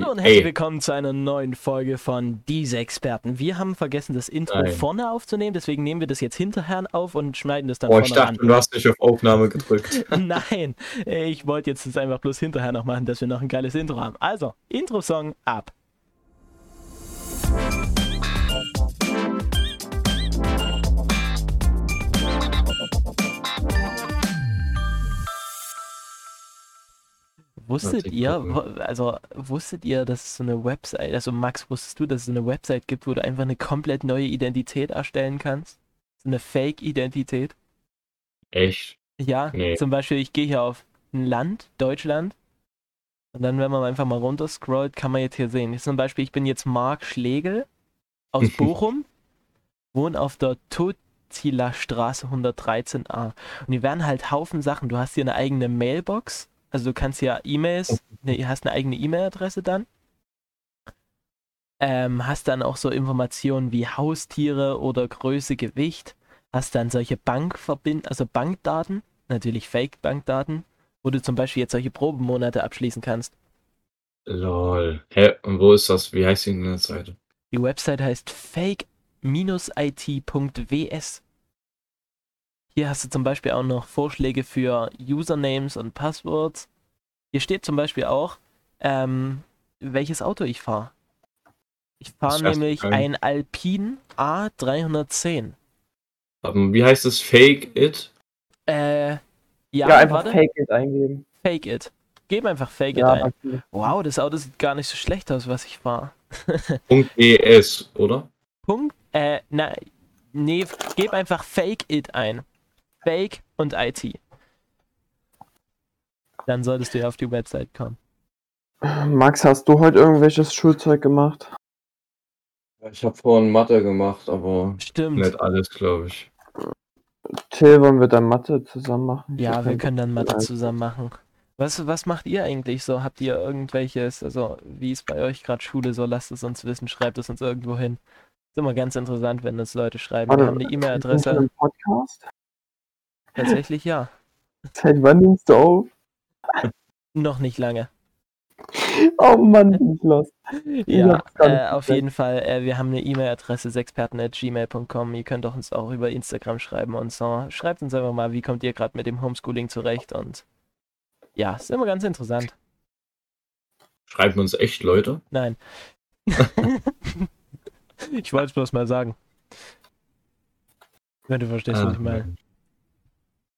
Hallo und herzlich willkommen zu einer neuen Folge von Diese Experten. Wir haben vergessen, das Intro Nein. vorne aufzunehmen, deswegen nehmen wir das jetzt hinterher auf und schneiden das dann oh, vorne ich dachte, an. du hast nicht auf Aufnahme gedrückt. Nein, ich wollte jetzt das einfach bloß hinterher noch machen, dass wir noch ein geiles Intro haben. Also, Intro-Song ab. Wusstet ihr, also wusstet ihr, dass es so eine Website, also Max, wusstest du, dass es so eine Website gibt, wo du einfach eine komplett neue Identität erstellen kannst? So eine Fake-Identität? Echt? Ja, nee. zum Beispiel, ich gehe hier auf ein Land, Deutschland, und dann, wenn man einfach mal runterscrollt, kann man jetzt hier sehen. Zum Beispiel, ich bin jetzt Marc Schlegel aus Bochum, wohne auf der Totziler Straße 113a. Und hier werden halt Haufen Sachen. Du hast hier eine eigene Mailbox, also du kannst ja E-Mails, ne, hast eine eigene E-Mail-Adresse dann. Ähm, hast dann auch so Informationen wie Haustiere oder Größe, Gewicht. Hast dann solche Bankverbind, also Bankdaten, natürlich Fake-Bankdaten, wo du zum Beispiel jetzt solche Probenmonate abschließen kannst. Lol. Hä? Und wo ist das? Wie heißt die Seite? Die Website heißt fake-it.ws. Hier hast du zum Beispiel auch noch Vorschläge für Usernames und Passwords. Hier steht zum Beispiel auch, ähm, welches Auto ich fahre. Ich fahre nämlich ein Alpine A310. Wie heißt es? Fake it? Äh, ja, ja einfach warte. Fake it eingeben. Fake it. Gib einfach Fake ja, it ein. Okay. Wow, das Auto sieht gar nicht so schlecht aus, was ich fahre. Punkt .es, oder? Punkt, äh, na, nee, gib einfach Fake it ein. Fake und IT. Dann solltest du ja auf die Website kommen. Max, hast du heute irgendwelches Schulzeug gemacht? Ich habe vorhin Mathe gemacht, aber Stimmt. nicht alles, glaube ich. Till, wollen wir dann Mathe zusammen machen? Ja, wir können dann Mathe zusammen machen. Was, was macht ihr eigentlich so? Habt ihr irgendwelches, also wie ist bei euch gerade Schule so? Lasst es uns wissen, schreibt es uns irgendwo hin. Ist immer ganz interessant, wenn uns Leute schreiben. wir haben eine E-Mail-Adresse. Podcast? Tatsächlich ja. Seit wann nimmst du auf? Noch nicht lange. Oh Mann, bin ich los. Ja, äh, auf jeden Fall. Äh, wir haben eine E-Mail-Adresse sexperten.gmail.com. Ihr könnt auch uns auch über Instagram schreiben und so. Schreibt uns einfach mal, wie kommt ihr gerade mit dem Homeschooling zurecht und ja, ist immer ganz interessant. Schreiben uns echt Leute? Nein. ich wollte es bloß mal sagen. Wenn du verstehst, was ich meine.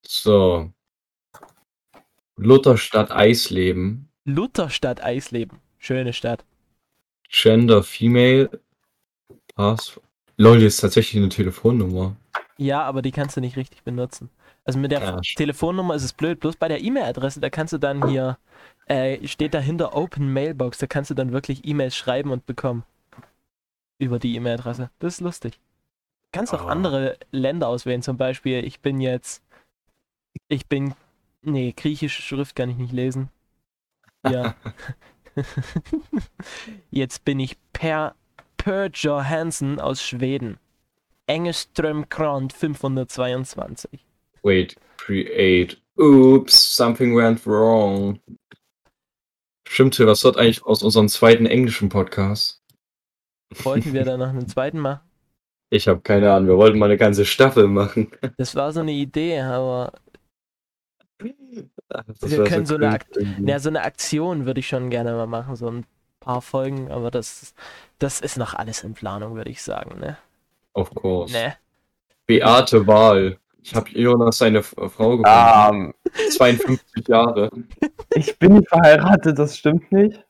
So. Lutherstadt Eisleben. Lutherstadt Eisleben. Schöne Stadt. Gender Female. Pass. Lol, ist tatsächlich eine Telefonnummer. Ja, aber die kannst du nicht richtig benutzen. Also mit der ja, Telefonnummer ist es blöd. Bloß bei der E-Mail-Adresse, da kannst du dann hier, äh, steht dahinter Open Mailbox, da kannst du dann wirklich E-Mails schreiben und bekommen. Über die E-Mail-Adresse. Das ist lustig. Du kannst auch oh. andere Länder auswählen. Zum Beispiel, ich bin jetzt ich bin. Nee, griechische Schrift kann ich nicht lesen. Ja. Jetzt bin ich Per, per Johansson aus Schweden. Engeström Krant 522. Wait, create. Oops, something went wrong. Stimmt, was wird eigentlich aus unserem zweiten englischen Podcast? Wollten wir da noch einen zweiten machen? Ich habe keine Ahnung, wir wollten mal eine ganze Staffel machen. Das war so eine Idee, aber wir können so, so eine, ja, so eine Aktion würde ich schon gerne mal machen, so ein paar Folgen, aber das, das ist noch alles in Planung, würde ich sagen, ne? Of course. Ne? Beate Wahl. Ich habe Jonas seine Frau gefunden. Um, 52 Jahre. Ich bin nicht verheiratet, das stimmt nicht.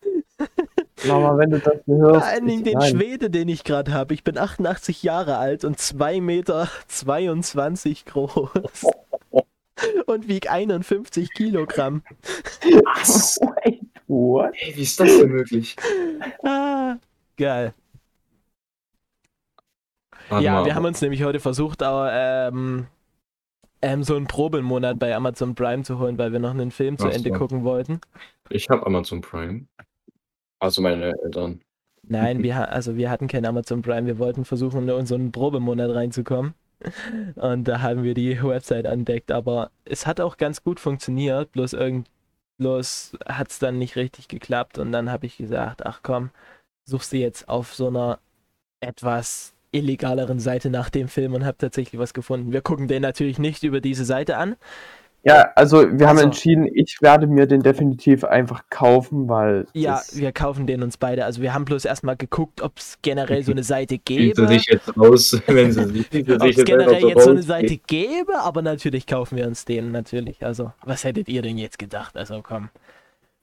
Mama, wenn du das hörst. Vor allen Dingen den nein. Schwede, den ich gerade habe. Ich bin 88 Jahre alt und 2 Meter 22 groß. Und wiegt 51 Kilogramm. Was? Wait, what? Hey, wie ist das denn möglich? Ah, geil. Warte ja, mal. wir haben uns nämlich heute versucht, aber, ähm, ähm, so einen Probemonat bei Amazon Prime zu holen, weil wir noch einen Film zu Ende gucken wollten. Ich habe Amazon Prime. Also meine Eltern. Nein, wir, also wir hatten kein Amazon Prime. Wir wollten versuchen, in so einen Probemonat reinzukommen. Und da haben wir die Website entdeckt, aber es hat auch ganz gut funktioniert, bloß Bloß hat es dann nicht richtig geklappt und dann habe ich gesagt, ach komm, suchst du jetzt auf so einer etwas illegaleren Seite nach dem Film und habe tatsächlich was gefunden. Wir gucken den natürlich nicht über diese Seite an. Ja, also wir haben also, entschieden, ich werde mir den definitiv einfach kaufen, weil. Ja, wir kaufen den uns beide. Also wir haben bloß erstmal geguckt, ob es generell so eine Seite gäbe. Sie sich jetzt raus, wenn sie sich Ob es generell so jetzt so eine Seite gäbe, aber natürlich kaufen wir uns den natürlich. Also, was hättet ihr denn jetzt gedacht? Also komm.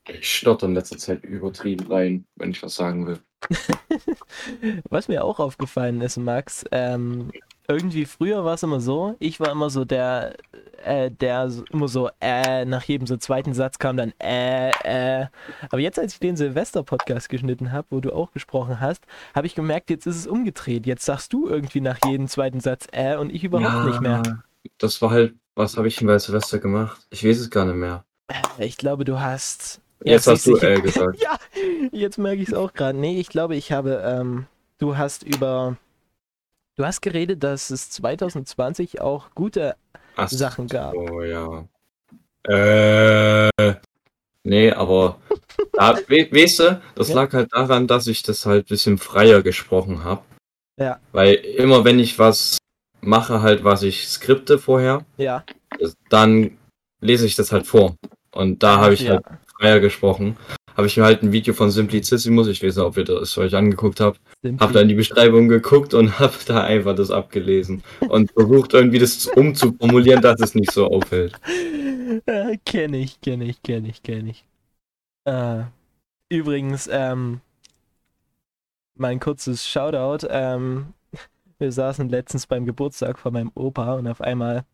Ich stotter in letzter Zeit übertrieben rein, wenn ich was sagen will. was mir auch aufgefallen ist, Max, ähm, irgendwie früher war es immer so, ich war immer so der, äh, der immer so, äh, nach jedem so zweiten Satz kam dann, äh, äh. Aber jetzt, als ich den Silvester-Podcast geschnitten habe, wo du auch gesprochen hast, habe ich gemerkt, jetzt ist es umgedreht. Jetzt sagst du irgendwie nach jedem zweiten Satz, äh, und ich überhaupt ja, nicht mehr. Das war halt, was habe ich denn bei Silvester gemacht? Ich weiß es gar nicht mehr. Äh, ich glaube, du hast. Jetzt, jetzt hast du äh gesagt. ja, jetzt merke ich es auch gerade. Nee, ich glaube, ich habe, ähm, du hast über Du hast geredet, dass es 2020 auch gute Ach, Sachen gab. Oh ja. Äh. Nee, aber da, we, weißt du, das ja. lag halt daran, dass ich das halt ein bisschen freier gesprochen habe. Ja. Weil immer wenn ich was mache, halt was ich skripte vorher, ja. dann lese ich das halt vor. Und da habe ich ja. halt freier gesprochen habe ich mir halt ein Video von Simplicissimus, ich weiß nicht, ob ihr das euch angeguckt habt, habe da in die Beschreibung geguckt und habe da einfach das abgelesen und versucht irgendwie das umzuformulieren, dass es nicht so auffällt. Äh, kenn ich, kenn ich, kenn ich, kenn ich. Äh, übrigens, ähm, mein kurzes Shoutout, ähm, wir saßen letztens beim Geburtstag von meinem Opa und auf einmal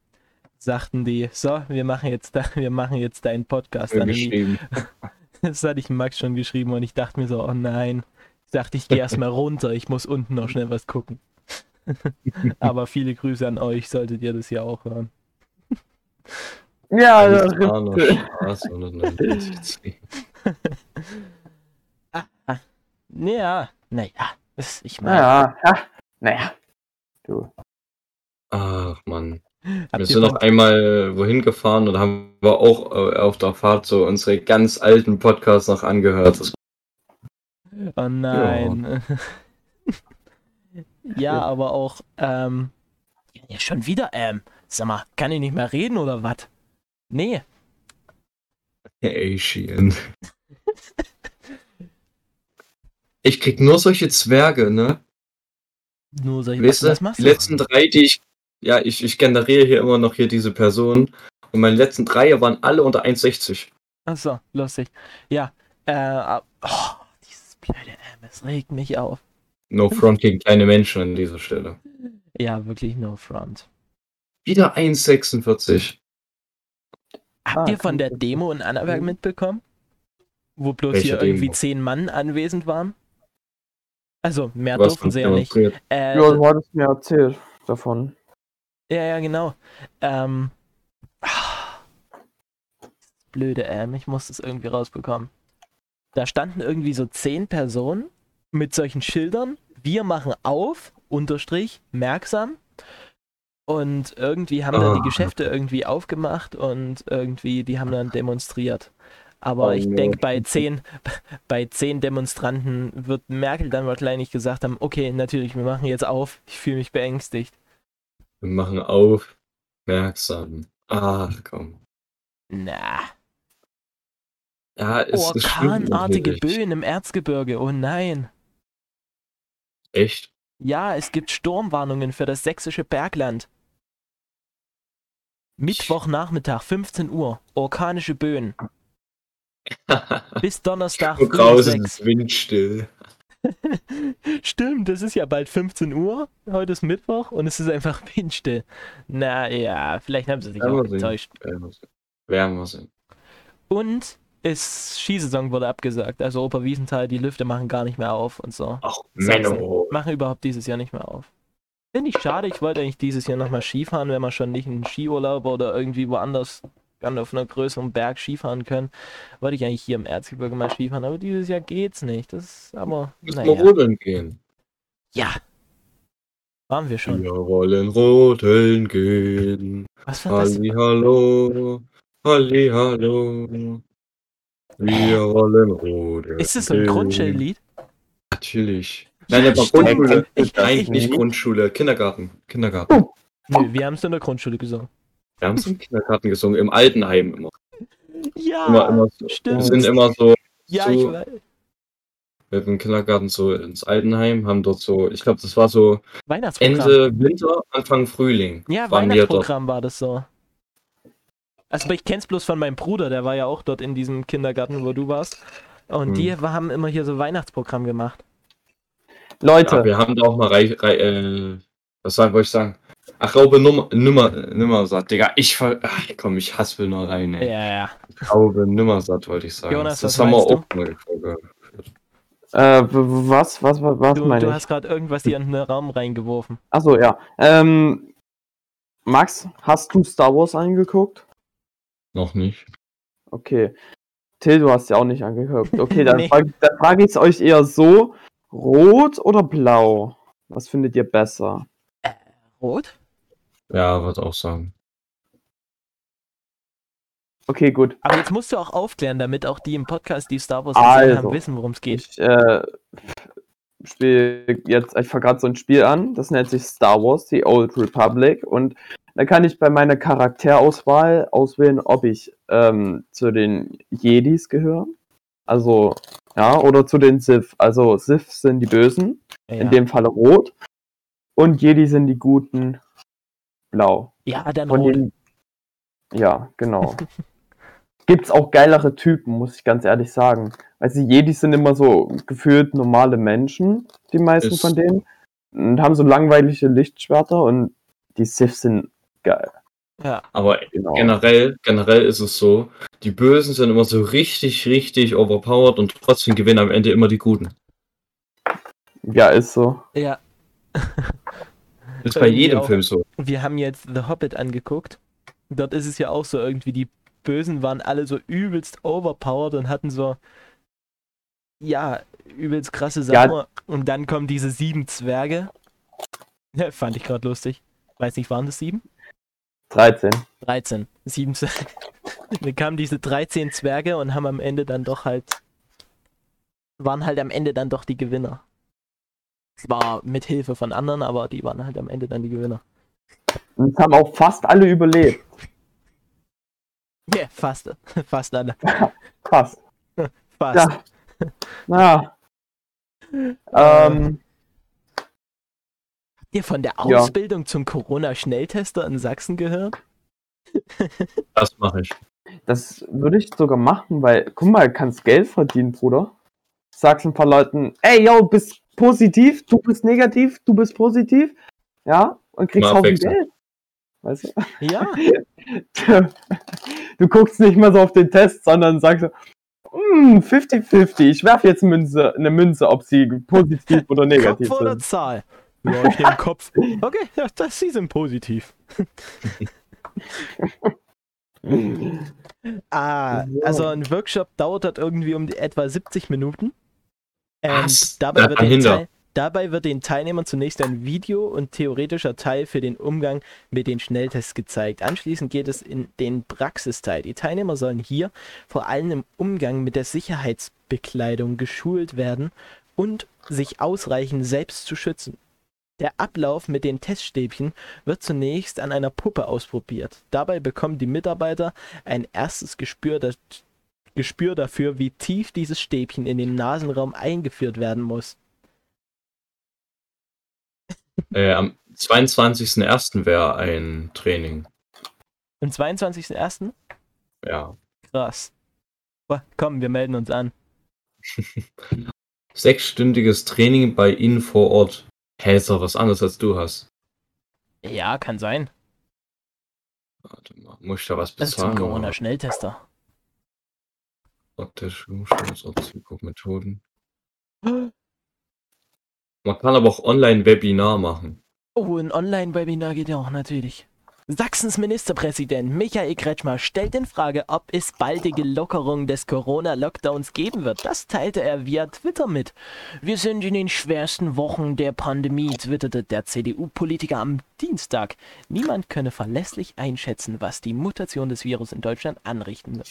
sagten die, so, wir machen jetzt, da, wir machen jetzt deinen Podcast. Dann Das hatte ich Max schon geschrieben und ich dachte mir so, oh nein. Ich dachte, ich gehe erstmal runter, ich muss unten noch schnell was gucken. Aber viele Grüße an euch, solltet ihr das ja auch hören. Ja, das ist war noch Spaß ah, Ja, naja, ich meine. Naja, ja, naja. Du. Ach, Mann. Wir sind noch einmal wohin gefahren und haben wir auch äh, auf der Fahrt so unsere ganz alten Podcasts noch angehört. Oh nein. Ja, ja aber auch, ähm, ja, schon wieder, ähm, sag mal, kann ich nicht mehr reden oder was? Nee. Asian. ich krieg nur solche Zwerge, ne? Nur solche, weißt was, was machst du? Die letzten drei, die ich ja, ich, ich generiere hier immer noch hier diese Person. Und meine letzten drei waren alle unter 1,60. Achso, lustig. Ja, äh, oh, dieses blöde M, es regt mich auf. No front gegen kleine Menschen an dieser Stelle. Ja, wirklich no front. Wieder 1,46. Habt ah, ihr von der Demo in Annaberg mitbekommen? Wo bloß hier irgendwie Demo? zehn Mann anwesend waren? Also, mehr Was durften sie ja nicht. Äh, ja, du hattest mir erzählt davon. Ja, ja, genau. Ähm. Blöde M, ich muss das irgendwie rausbekommen. Da standen irgendwie so zehn Personen mit solchen Schildern. Wir machen auf, Unterstrich, merksam. Und irgendwie haben oh. dann die ah. Geschäfte irgendwie aufgemacht und irgendwie, die haben dann demonstriert. Aber oh, ich denke, bei zehn, bei zehn Demonstranten wird Merkel dann wahrscheinlich gesagt haben, okay, natürlich, wir machen jetzt auf, ich fühle mich beängstigt. Wir machen aufmerksam. Ach komm. Na. Ja, es Orkanartige Böen im Erzgebirge, oh nein. Echt? Ja, es gibt Sturmwarnungen für das sächsische Bergland. Mittwochnachmittag, 15 Uhr, orkanische Böen. Bis Donnerstag. früh draußen ist windstill. Stimmt, es ist ja bald 15 Uhr. Heute ist Mittwoch und es ist einfach windstill. Naja, vielleicht haben sie sich auch getäuscht. Werden wir sehen. Und ist Skisaison wurde abgesagt. Also Oberwiesenthal, die Lüfte machen gar nicht mehr auf und so. Ach, Menno. Machen überhaupt dieses Jahr nicht mehr auf. Finde ich schade. Ich wollte eigentlich dieses Jahr nochmal Skifahren, wenn man schon nicht einen Skiurlaub oder irgendwie woanders kann auf einer größeren Berg Skifahren können. Wollte ich eigentlich hier im Erzgebirge mal Skifahren, aber dieses Jahr geht's nicht. Das ist aber. Müssen naja. wir rodeln gehen? Ja. Waren wir schon. Wir wollen rodeln gehen. Was war das? Halli, hallo. Halli, hallo. Wir wollen Rode. Ist das so ein Grundschullied? Natürlich. Nein, aber Grundschule. Nein, nicht Grundschule. Kindergarten. Kindergarten. Oh. Nö, wir haben es in der Grundschule gesungen. Wir haben es im Kindergarten gesungen, im Altenheim immer. Ja, immer, immer so, stimmt. Wir sind immer so. Ja, so, ich weiß. Mit dem Kindergarten so ins Altenheim, haben dort so, ich glaube, das war so Ende Winter, Anfang Frühling. Ja, Weihnachtsprogramm war das so. Also ich kenn's bloß von meinem Bruder, der war ja auch dort in diesem Kindergarten, wo du warst. Und hm. die haben immer hier so Weihnachtsprogramm gemacht. Leute. Ja, wir haben da auch mal reich, reich äh, was wollte ich sagen? Ach, Raube Nummer, Nummer, Nimmersatt, Digga. Ich ver. Ach, komm, ich hasse nur rein, ey. Ja, ja. Raube Nimmersatt, wollte ich sagen. Jonas, das haben wir auch mal geführt. Äh, was, was, was, was du, du hast gerade irgendwas hier in den Raum reingeworfen. Achso, ja. Ähm, Max, hast du Star Wars angeguckt? Noch nicht. Okay. Till, du hast ja auch nicht angeguckt. Okay, dann nee. frage frag ich es euch eher so: Rot oder blau? Was findet ihr besser? Äh, rot? Ja, würde auch sagen. Okay, gut. Aber jetzt musst du auch aufklären, damit auch die im Podcast, die Star Wars also, haben, wissen, worum es geht. Ich äh, spiele jetzt, ich fange gerade so ein Spiel an, das nennt sich Star Wars, The Old Republic. Und da kann ich bei meiner Charakterauswahl auswählen, ob ich ähm, zu den Jedis gehöre. Also, ja, oder zu den Sith. Also Sith sind die Bösen, ja. in dem Falle rot. Und Jedi sind die Guten, blau. Ja, dann Von rot. Den... Ja, genau. gibt's auch geilere Typen, muss ich ganz ehrlich sagen. Also Jedis sind immer so gefühlt normale Menschen, die meisten ist... von denen. Und haben so langweilige Lichtschwerter und die Sith sind geil. Ja. Aber genau. generell, generell ist es so, die Bösen sind immer so richtig, richtig overpowered und trotzdem gewinnen am Ende immer die Guten. Ja, ist so. Ja. ist bei jedem Film so. Wir haben jetzt The Hobbit angeguckt. Dort ist es ja auch so irgendwie, die Bösen waren alle so übelst overpowered und hatten so, ja, übelst krasse Sachen. Ja. Und dann kommen diese sieben Zwerge. Ja, fand ich gerade lustig. Weiß nicht, waren das sieben? 13. 13. Sieben Zwerge. Dann kamen diese 13 Zwerge und haben am Ende dann doch halt. waren halt am Ende dann doch die Gewinner. Zwar mit Hilfe von anderen, aber die waren halt am Ende dann die Gewinner. Und es haben auch fast alle überlebt. Ja, yeah, fast. Fast alle. fast. fast. Ja. Naja. ähm. Habt ihr von der Ausbildung ja. zum Corona-Schnelltester in Sachsen gehört? Das mache ich. Das würde ich sogar machen, weil, guck mal, kannst Geld verdienen, Bruder. Sagst ein paar Leuten, ey, yo, bist positiv, du bist negativ, du bist positiv. Ja, und kriegst Haufen Geld. Weißt du? Ja. du guckst nicht mal so auf den Test, sondern sagst so, 50-50, hm, ich werfe jetzt Münze, eine Münze, ob sie positiv oder negativ Kopf oder sind. Zahl? Ja, ich nehme Kopf. Okay, ja, das, sie sind positiv. ah, also ein Workshop dauert halt irgendwie um etwa 70 Minuten. Und dabei wird, den dabei wird den Teilnehmern zunächst ein Video und theoretischer Teil für den Umgang mit den Schnelltests gezeigt. Anschließend geht es in den Praxisteil. Die Teilnehmer sollen hier vor allem im Umgang mit der Sicherheitsbekleidung geschult werden und sich ausreichend selbst zu schützen. Der Ablauf mit den Teststäbchen wird zunächst an einer Puppe ausprobiert. Dabei bekommen die Mitarbeiter ein erstes Gespür, Gespür dafür, wie tief dieses Stäbchen in den Nasenraum eingeführt werden muss. Äh, am 22.01. wäre ein Training. Am 22.01.? Ja. Krass. Komm, wir melden uns an. Sechsstündiges Training bei Ihnen vor Ort. Hä, ist doch was anderes als du hast. Ja, kann sein. Warte mal, muss ich da was bezahlen? Das ist ein Corona-Schnelltester. Optisch, Methoden. Man kann aber auch Online-Webinar machen. Oh, ein Online-Webinar geht ja auch natürlich. Sachsens Ministerpräsident Michael Kretschmer stellt in Frage, ob es baldige Lockerung des Corona-Lockdowns geben wird. Das teilte er via Twitter mit. Wir sind in den schwersten Wochen der Pandemie, twitterte der CDU-Politiker am Dienstag. Niemand könne verlässlich einschätzen, was die Mutation des Virus in Deutschland anrichten wird.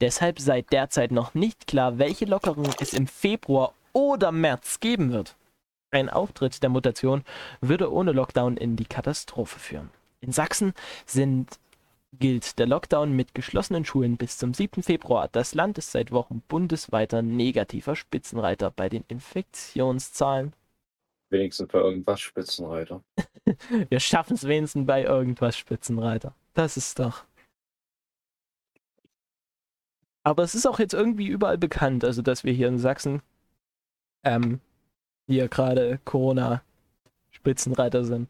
Deshalb sei derzeit noch nicht klar, welche Lockerung es im Februar oder März geben wird. Ein Auftritt der Mutation würde ohne Lockdown in die Katastrophe führen. In Sachsen sind, gilt der Lockdown mit geschlossenen Schulen bis zum 7. Februar. Das Land ist seit Wochen bundesweiter negativer Spitzenreiter bei den Infektionszahlen. Wenigstens bei irgendwas Spitzenreiter. Wir schaffen es wenigstens bei irgendwas Spitzenreiter. Das ist doch. Aber es ist auch jetzt irgendwie überall bekannt, also dass wir hier in Sachsen ähm, hier gerade Corona-Spitzenreiter sind.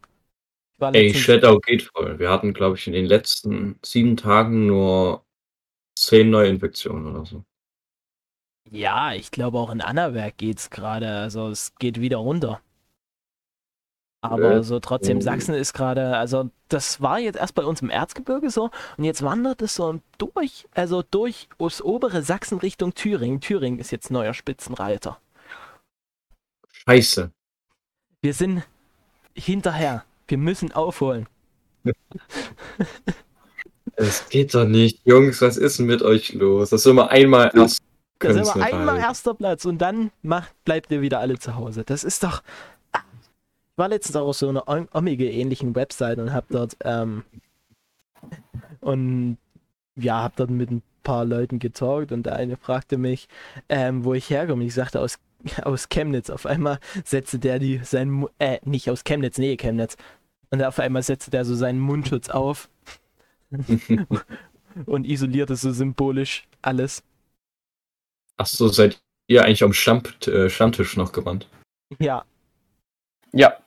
Ey, Shadow geht voll. Wir hatten, glaube ich, in den letzten sieben Tagen nur zehn Neuinfektionen oder so. Ja, ich glaube auch in Annaberg geht es gerade. Also es geht wieder runter. Aber äh, so trotzdem, Sachsen ist gerade, also das war jetzt erst bei uns im Erzgebirge so und jetzt wandert es so durch, also durch aus obere Sachsen Richtung Thüringen. Thüringen ist jetzt neuer Spitzenreiter. Scheiße. Wir sind hinterher. Wir müssen aufholen. Es geht doch nicht. Jungs, was ist denn mit euch los? Das ist immer einmal erst. Das ist immer einmal erster Platz und dann macht, bleibt ihr wieder alle zu Hause. Das ist doch. Ich war letztens auch auf so einer Omega ähnlichen Website und hab dort ähm, und ja, hab dort mit ein paar Leuten getalkt und der eine fragte mich, ähm, wo ich herkomme. Ich sagte aus aus Chemnitz. Auf einmal setzte der die sein äh, nicht aus Chemnitz, nee, Chemnitz. Und auf einmal setzte der so seinen Mundschutz auf und isolierte so symbolisch alles. Ach so, seid ihr eigentlich am Stammt, äh, Stammtisch noch gewandt? Ja. Ja.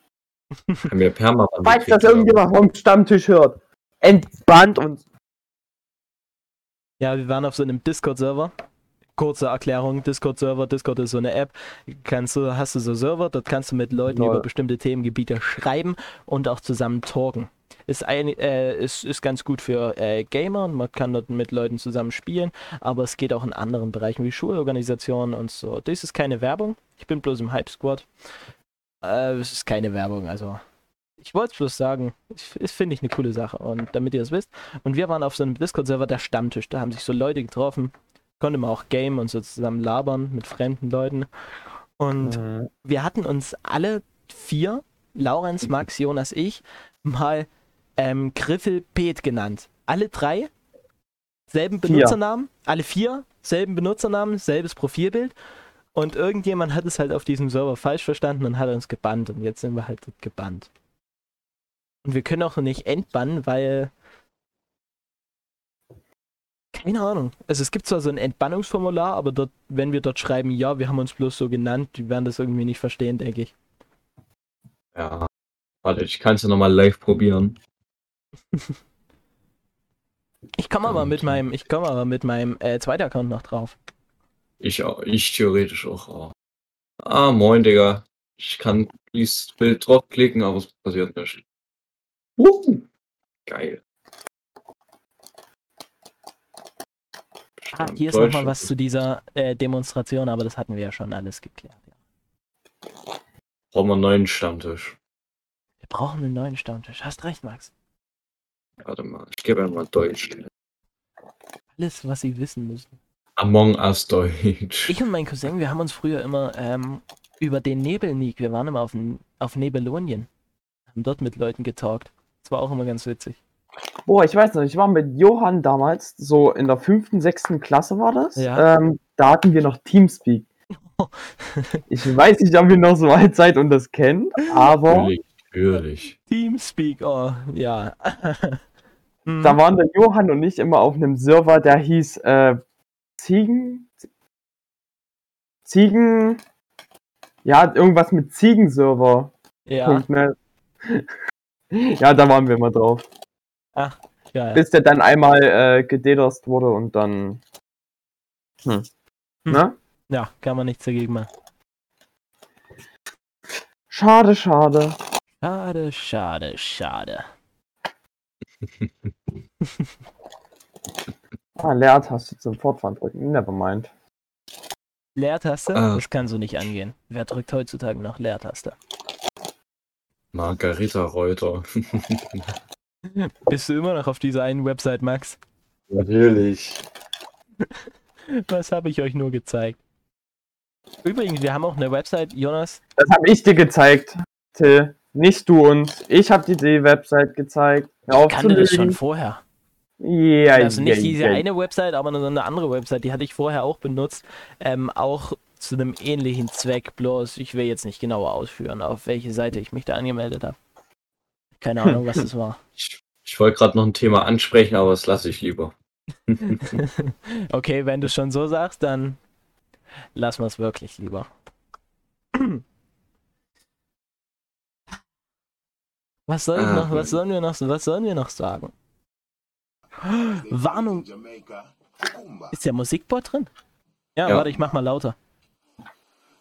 Haben wir permanent. Falls das irgendjemand vom Stammtisch hört, entbannt uns. Ja, wir waren auf so einem Discord-Server kurze Erklärung, Discord-Server, Discord ist so eine App, kannst du, hast du so Server, dort kannst du mit Leuten Lol. über bestimmte Themengebiete schreiben und auch zusammen talken. Ist, ein, äh, ist, ist ganz gut für äh, Gamer, man kann dort mit Leuten zusammen spielen, aber es geht auch in anderen Bereichen wie Schulorganisationen und so. Das ist keine Werbung, ich bin bloß im Hype Squad. Äh, es ist keine Werbung, also ich wollte es bloß sagen, das finde ich eine coole Sache und damit ihr es wisst. Und wir waren auf so einem Discord-Server, der Stammtisch, da haben sich so Leute getroffen, konnte man auch game und so zusammen labern mit fremden Leuten. Und mhm. wir hatten uns alle vier, Laurenz, Max, Jonas, ich, mal ähm, Griffel Pet genannt. Alle drei, selben Benutzernamen, vier. alle vier, selben Benutzernamen, selbes Profilbild. Und irgendjemand hat es halt auf diesem Server falsch verstanden und hat uns gebannt. Und jetzt sind wir halt gebannt. Und wir können auch noch nicht entbannen, weil keine Ahnung. Also es gibt zwar so ein Entbannungsformular, aber dort, wenn wir dort schreiben, ja, wir haben uns bloß so genannt, die werden das irgendwie nicht verstehen, denke ich. Ja. Warte, ich kann es ja nochmal live probieren. ich komme aber mit meinem, ich komme aber mit meinem äh, zweiten Account noch drauf. Ich auch, ich theoretisch auch. Oh. Ah, moin, Digga. Ich kann dieses Bild draufklicken, aber es passiert nicht. Uh, geil. Ah, hier ist nochmal was zu dieser äh, Demonstration, aber das hatten wir ja schon alles geklärt. Ja. Brauchen wir einen neuen Stammtisch. Wir brauchen einen neuen Stammtisch. Hast recht, Max. Warte mal, ich gebe einmal Deutsch. Alles, was sie wissen müssen. Among Us Deutsch. Ich und mein Cousin, wir haben uns früher immer ähm, über den Nebelnik, wir waren immer auf, auf Nebelonien, haben dort mit Leuten getalkt. Das war auch immer ganz witzig. Boah, ich weiß noch, ich war mit Johann damals, so in der fünften, sechsten Klasse war das. Ja. Ähm, da hatten wir noch Teamspeak. ich weiß nicht, ob ihr noch so alt seid und das kennt, aber. Natürlich, natürlich. Teamspeak, oh, ja. Da waren der Johann und ich immer auf einem Server, der hieß äh, Ziegen. Ziegen. Ja, irgendwas mit Ziegenserver. Ja. ja, da waren wir immer drauf. Ach, ja, ja. Bis der dann einmal äh, gedederst wurde und dann. Hm. Hm. Ne? Ja, kann man nichts dagegen machen. Schade, schade. Schade, schade, schade. ah, Leertaste zum Fortfahren drücken. Nevermind. Leertaste? Ah. Das kann so nicht angehen. Wer drückt heutzutage noch Leertaste? Margarita Reuter. Bist du immer noch auf dieser einen Website, Max? Natürlich. Was habe ich euch nur gezeigt? Übrigens, wir haben auch eine Website, Jonas. Das habe ich dir gezeigt, Till. Nicht du uns. Ich habe dir die Website gezeigt. Ich kannte das schon vorher. Ja, also nicht ja, diese ja. eine Website, aber eine andere Website, die hatte ich vorher auch benutzt. Ähm, auch zu einem ähnlichen Zweck, bloß ich will jetzt nicht genauer ausführen, auf welche Seite ich mich da angemeldet habe. Keine Ahnung, was das war. Ich, ich wollte gerade noch ein Thema ansprechen, aber das lasse ich lieber. okay, wenn du schon so sagst, dann lassen wir es wirklich lieber. Was soll ich ah, noch, was sollen wir noch, was sollen wir noch sagen? Warnung. Ist der Musikbot drin? Ja, ja, warte, ich mach mal lauter.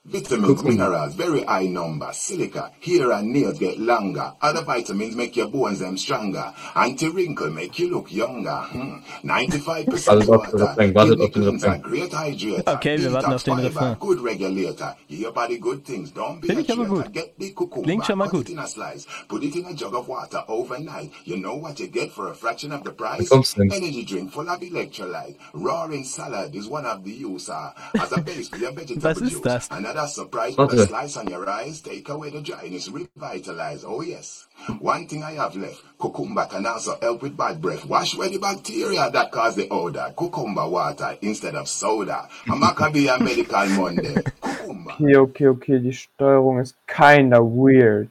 Vitamins, minerals, very high number. Silica, hair and nails get longer. Other vitamins make your bones them stronger. Anti-wrinkle make you look younger. Hmm. 95% also water. Kidney cleanser, great hydrator. Okay, wir warten auf den Refrain. Good regulator. Your body good things. Don't be Finde ich aber gut. Get the cucumber. Klingt schon mal gut. Put it in a slice. Put it in a jug of water overnight. You know what you get for a fraction of the price? Energy drink full of electrolyte. Roaring salad is one of the use uh, as a base for your vegetable juice. Another surprise with a slice on your eyes. Take away the dryness, revitalize. Oh yes. One thing I have left. Cucumber can also help with bad breath. Wash away the bacteria that cause the odor. Cucumber water instead of soda. A Maccabee Medical Monday. Cucumber. Okay, okay, okay. Die Steuerung ist kinda weird.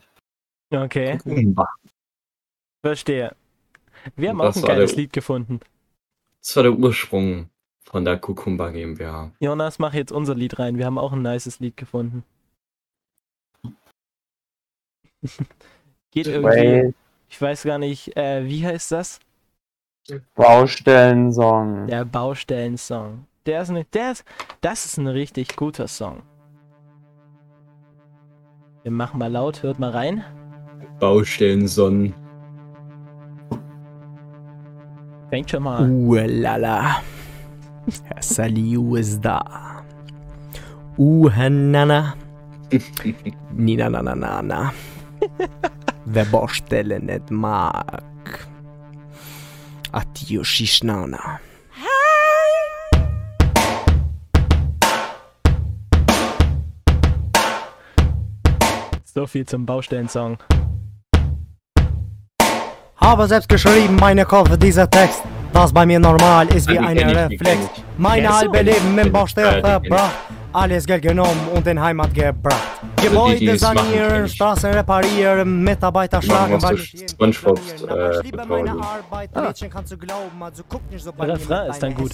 Okay. Cucumber. Verstehe. Wir haben auch ein geiles der, Lied gefunden. Das war der Ursprung von der Kukumba GmbH. Jonas, mach jetzt unser Lied rein. Wir haben auch ein nices Lied gefunden. Geht irgendwie. Ich weiß gar nicht, äh, wie heißt das? Baustellensong. Der Baustellensong. Der ist ne, der ist, das ist ein richtig guter Song. Wir machen mal laut, hört mal rein. Baustellensong. Fängt schon mal an. Uhlala. Herr Saliu ist da. Uhannana. Nina na na na na. Wer Baustelle nicht mag. Atio Shishnana. So viel zum Baustellensong. Habe selbst geschrieben, meine Kopf, dieser Text. Was bei mir normal ist wie ein Reflex. Meine halbe Leben im Baustelle verbracht. Alles Geld genommen und in Heimat gebracht. Gebäude sanieren, Straßen reparieren, Mitarbeiter schlagen, weil ich Spongebob, äh, ich liebe meine Arbeit, ah. Mädchen kannst du glauben, also guck nicht so bei Der Refrain ist dann gut.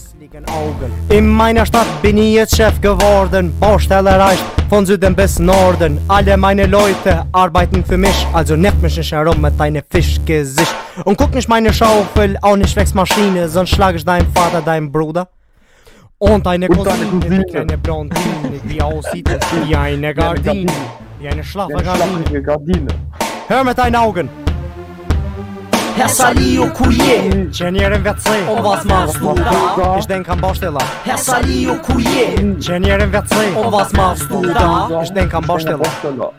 In meiner Stadt bin ich jetzt Chef geworden, Baustelle reicht von Süden bis Norden. Alle meine Leute arbeiten für mich, also nerv mich nicht herum mit deinem Fischgesicht. Und guck nicht meine Schaufel, auch nicht Wechsmaschine, sonst schlage ich deinen Vater, deinen Bruder. Und eine Cousine, die kleine Blondine, die aussieht wie eine Gardine. Wie eine schlaffe Gardine. Hör mit deinen Augen. Herr Salio Coulier. Genier im WC. Und was machst du da? Ich denk an Baustelle. Herr Salio Coulier. Genier im WC. Und was machst du da? Ich denk an Baustelle.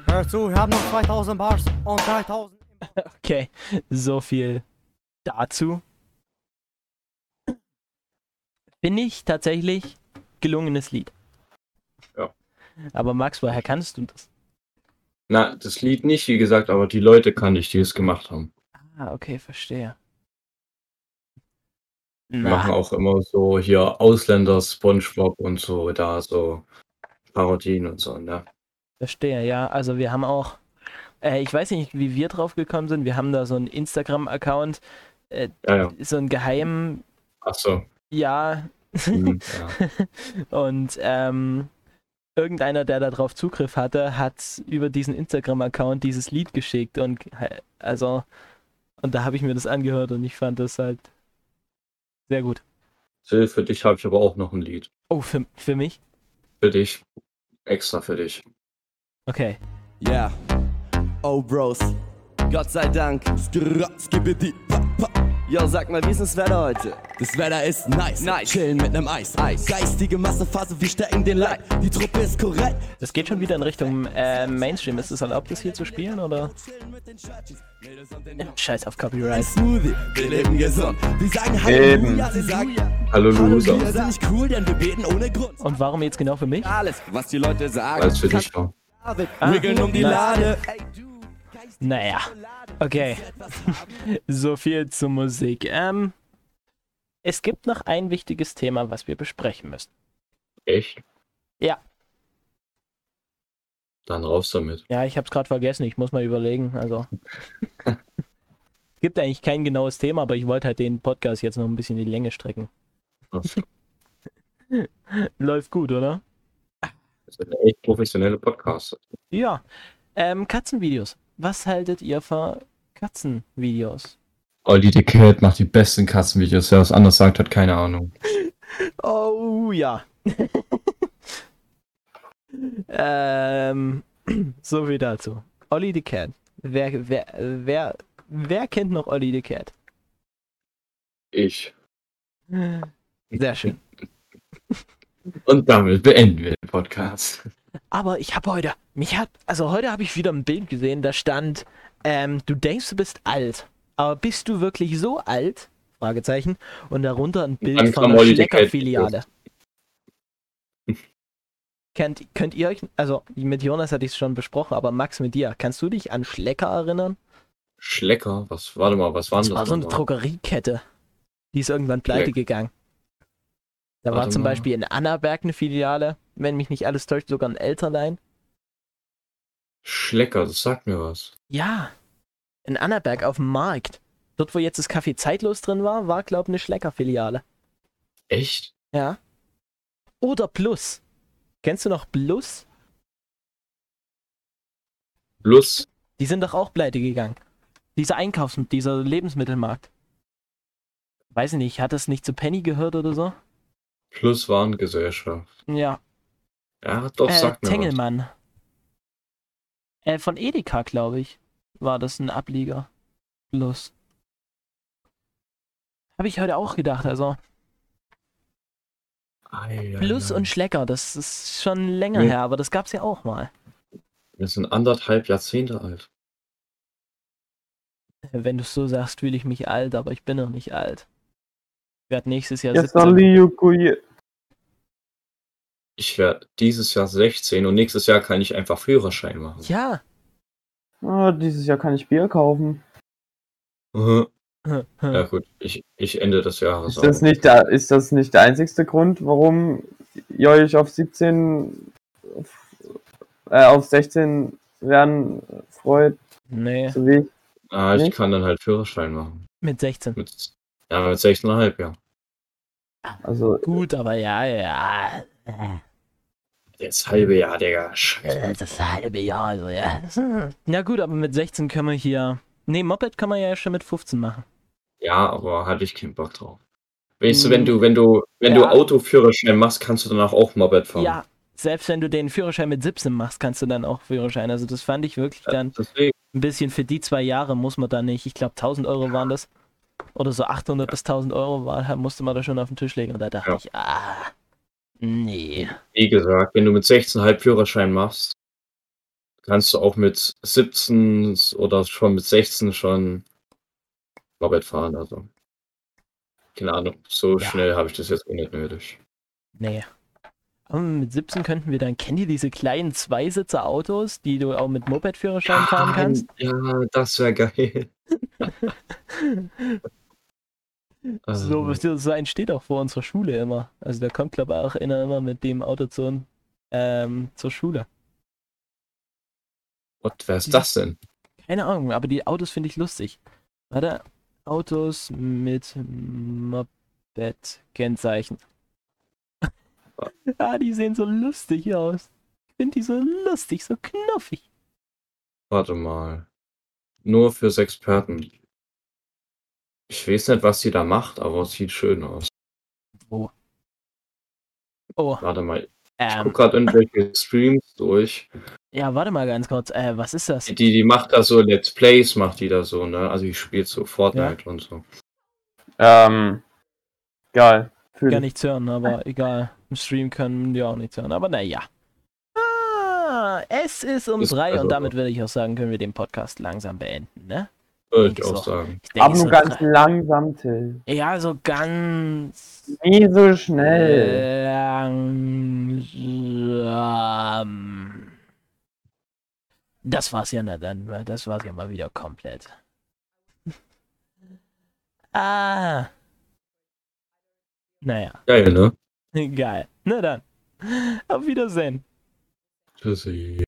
Hör zu, wir haben noch 2000 Bars und 3000. Okay, so viel dazu. Finde ich tatsächlich gelungenes Lied. Ja. Aber Max, woher kannst du das? Na, das Lied nicht, wie gesagt, aber die Leute kann ich, die es gemacht haben. Ah, okay, verstehe. Wir machen auch immer so hier Ausländer, Spongebob und so, da so Parodien und so, ne? Verstehe, ja. Also wir haben auch, äh, ich weiß nicht, wie wir drauf gekommen sind. Wir haben da so einen Instagram-Account, äh, ja, ja. so einen geheimen. Ach so. Ja. Mhm, ja. und ähm, irgendeiner, der darauf Zugriff hatte, hat über diesen Instagram-Account dieses Lied geschickt und also und da habe ich mir das angehört und ich fand das halt sehr gut. Für dich habe ich aber auch noch ein Lied. Oh, für, für mich? Für dich. Extra für dich. Okay. Ja. Yeah. Oh, Bros. Gott sei Dank. Yo, sag mal, wie ist das Wetter heute? Das Wetter ist nice. nice. Chillen mit nem Eis. Eis. Geistige Massephase, wir stecken den Leid. Die Truppe ist korrekt. Das geht schon wieder in Richtung äh, Mainstream. Ist es erlaubt, das hier zu spielen, oder? Scheiß auf Copyright. Smoothie, wir leben gesund. Wir sagen Eben. Halleluja, sie sagen Hallo Loser. Wir sind nicht cool, denn wir beten ohne Grund. Und warum jetzt genau für mich? Alles, was die Leute sagen. Weil es für dich war. Wickeln um die Lade. Naja. Okay. so viel zur Musik. Ähm, es gibt noch ein wichtiges Thema, was wir besprechen müssen. Echt? Ja. Dann raus damit. Ja, ich hab's gerade vergessen. Ich muss mal überlegen. Also. gibt eigentlich kein genaues Thema, aber ich wollte halt den Podcast jetzt noch ein bisschen in die Länge strecken. Läuft gut, oder? Das sind echt professionelle Podcasts. Ja. Ähm, Katzenvideos. Was haltet ihr von Katzenvideos? Olli the Cat macht die besten Katzenvideos. Wer was anderes sagt, hat keine Ahnung. Oh ja. ähm, so viel dazu. Olli the Cat. Wer, wer, wer, wer kennt noch Olli the Cat? Ich. Sehr schön. Und damit beenden wir den Podcast. Aber ich habe heute, mich hat, also heute habe ich wieder ein Bild gesehen, da stand, ähm, du denkst, du bist alt, aber bist du wirklich so alt? Fragezeichen. Und darunter ein Bild dann von Cat. Schlecker-Filiale. Kennt, könnt ihr euch, also mit Jonas hatte ich es schon besprochen, aber Max mit dir, kannst du dich an Schlecker erinnern? Schlecker? Was, warte mal, was waren Das das? war so eine? Drogeriekette. Die ist irgendwann pleite Schleck. gegangen. Da war Warte zum mal. Beispiel in Annaberg eine Filiale, wenn mich nicht alles täuscht, sogar ein Elterlein. Schlecker, das sagt mir was. Ja, in Annaberg auf dem Markt. Dort, wo jetzt das Café Zeitlos drin war, war, glaube ich, eine Schlecker-Filiale. Echt? Ja. Oder Plus. Kennst du noch Plus? Plus, Die sind doch auch pleite gegangen. Dieser Einkaufs-, dieser Lebensmittelmarkt. Weiß ich nicht, hat das nicht zu Penny gehört oder so? Plus Warengesellschaft. Ja. Ja, doch, äh, sagt mir Tengelmann. Äh, von Edeka, glaube ich, war das ein Ableger. Plus. Habe ich heute auch gedacht, also. was. Ei, ei, Plus und Schlecker, das ist schon länger Nee. her, aber das gab's ja auch mal. Wir sind anderthalb Jahrzehnte alt. Wenn du es so sagst, fühle ich mich alt, aber ich bin noch nicht alt. Ich werde nächstes Jahr Jetzt 17. Ali Yukuye. Ich werde dieses Jahr 16 und nächstes Jahr kann ich einfach Führerschein machen. Ja. Ah, dieses Jahr kann ich Bier kaufen. Ja gut, ich, ich Ende des Jahres. Ist das auch. nicht der, ist das nicht der einzigste Grund, warum ihr euch auf 17, auf, äh, auf 16 werden freut, Nee, so wie ich? Ah, ich Nicht? kann dann halt Führerschein machen. mit 16. Mit, ja, mit 16,5, ja. Also, Gut, aber ja, ja. Das halbe Jahr, Digga. Scheiße. Das halbe Jahr, also ja. Ja gut, aber mit 16 können wir hier. Nee, Moped kann man ja schon mit 15 machen. Ja, aber hatte ich keinen Bock drauf. Weißt du, wenn du, wenn du, wenn ja. du Autoführerschein machst, kannst du danach auch Moped fahren. Ja, selbst wenn du den Führerschein mit 17 machst, kannst du dann auch Führerschein. Also das fand ich wirklich dann Deswegen, ein bisschen für die zwei Jahre muss man da nicht. Ich glaube 1000 Euro waren das. Oder so 800 bis 1000 Euro war, musste man da schon auf den Tisch legen. Und da dachte Ja. ich, ah, nee. wie gesagt, wenn du mit 16,5 Führerschein machst, kannst du auch mit 17 oder schon mit 16 schon Moped fahren. Also, keine Ahnung, so Ja. schnell habe ich das jetzt nicht nötig. Nee. Mit 17 könnten wir dann, kennt ihr diese kleinen Zweisitzer-Autos, die du auch mit Moped-Führerschein fahren kannst? Ja, das wäre geil. So, Ähm, so ein steht auch vor unserer Schule immer. Also da kommt, glaube ich, auch einer immer mit dem Auto zur, ähm, zur Schule. Und wer ist das denn? Keine Ahnung, aber die Autos finde ich lustig. Warte, Autos mit Moped-Kennzeichen. Ah, die sehen so lustig aus. Ich finde die so lustig, so knuffig. Warte mal. Nur fürs Experten. Ich weiß nicht, was sie da macht, aber es sieht schön aus. Wo? Oh, Warte mal, ich ähm, guck gerade irgendwelche Streams durch. ja, warte mal ganz kurz. Äh, was ist das? Die, die macht da so Let's Plays, macht die da so, ne? Also die spielt so Fortnite und so. Ähm, geil. Fühl Gar nichts hören, aber egal. Im Stream können die auch nichts hören. Aber naja. Ah, es ist um ist drei und damit würde ich auch sagen, können wir den Podcast langsam beenden, ne? Würde ich auch so. sagen. Ich Aber nur so ganz drei. langsam, Till. Ja, so ganz. Nie so schnell. Langsam. Das war's ja, na dann. Das war's ja mal wieder komplett. ah. Naja. Geil, ne? Geil. Na dann. Auf Wiedersehen. Tschüssi.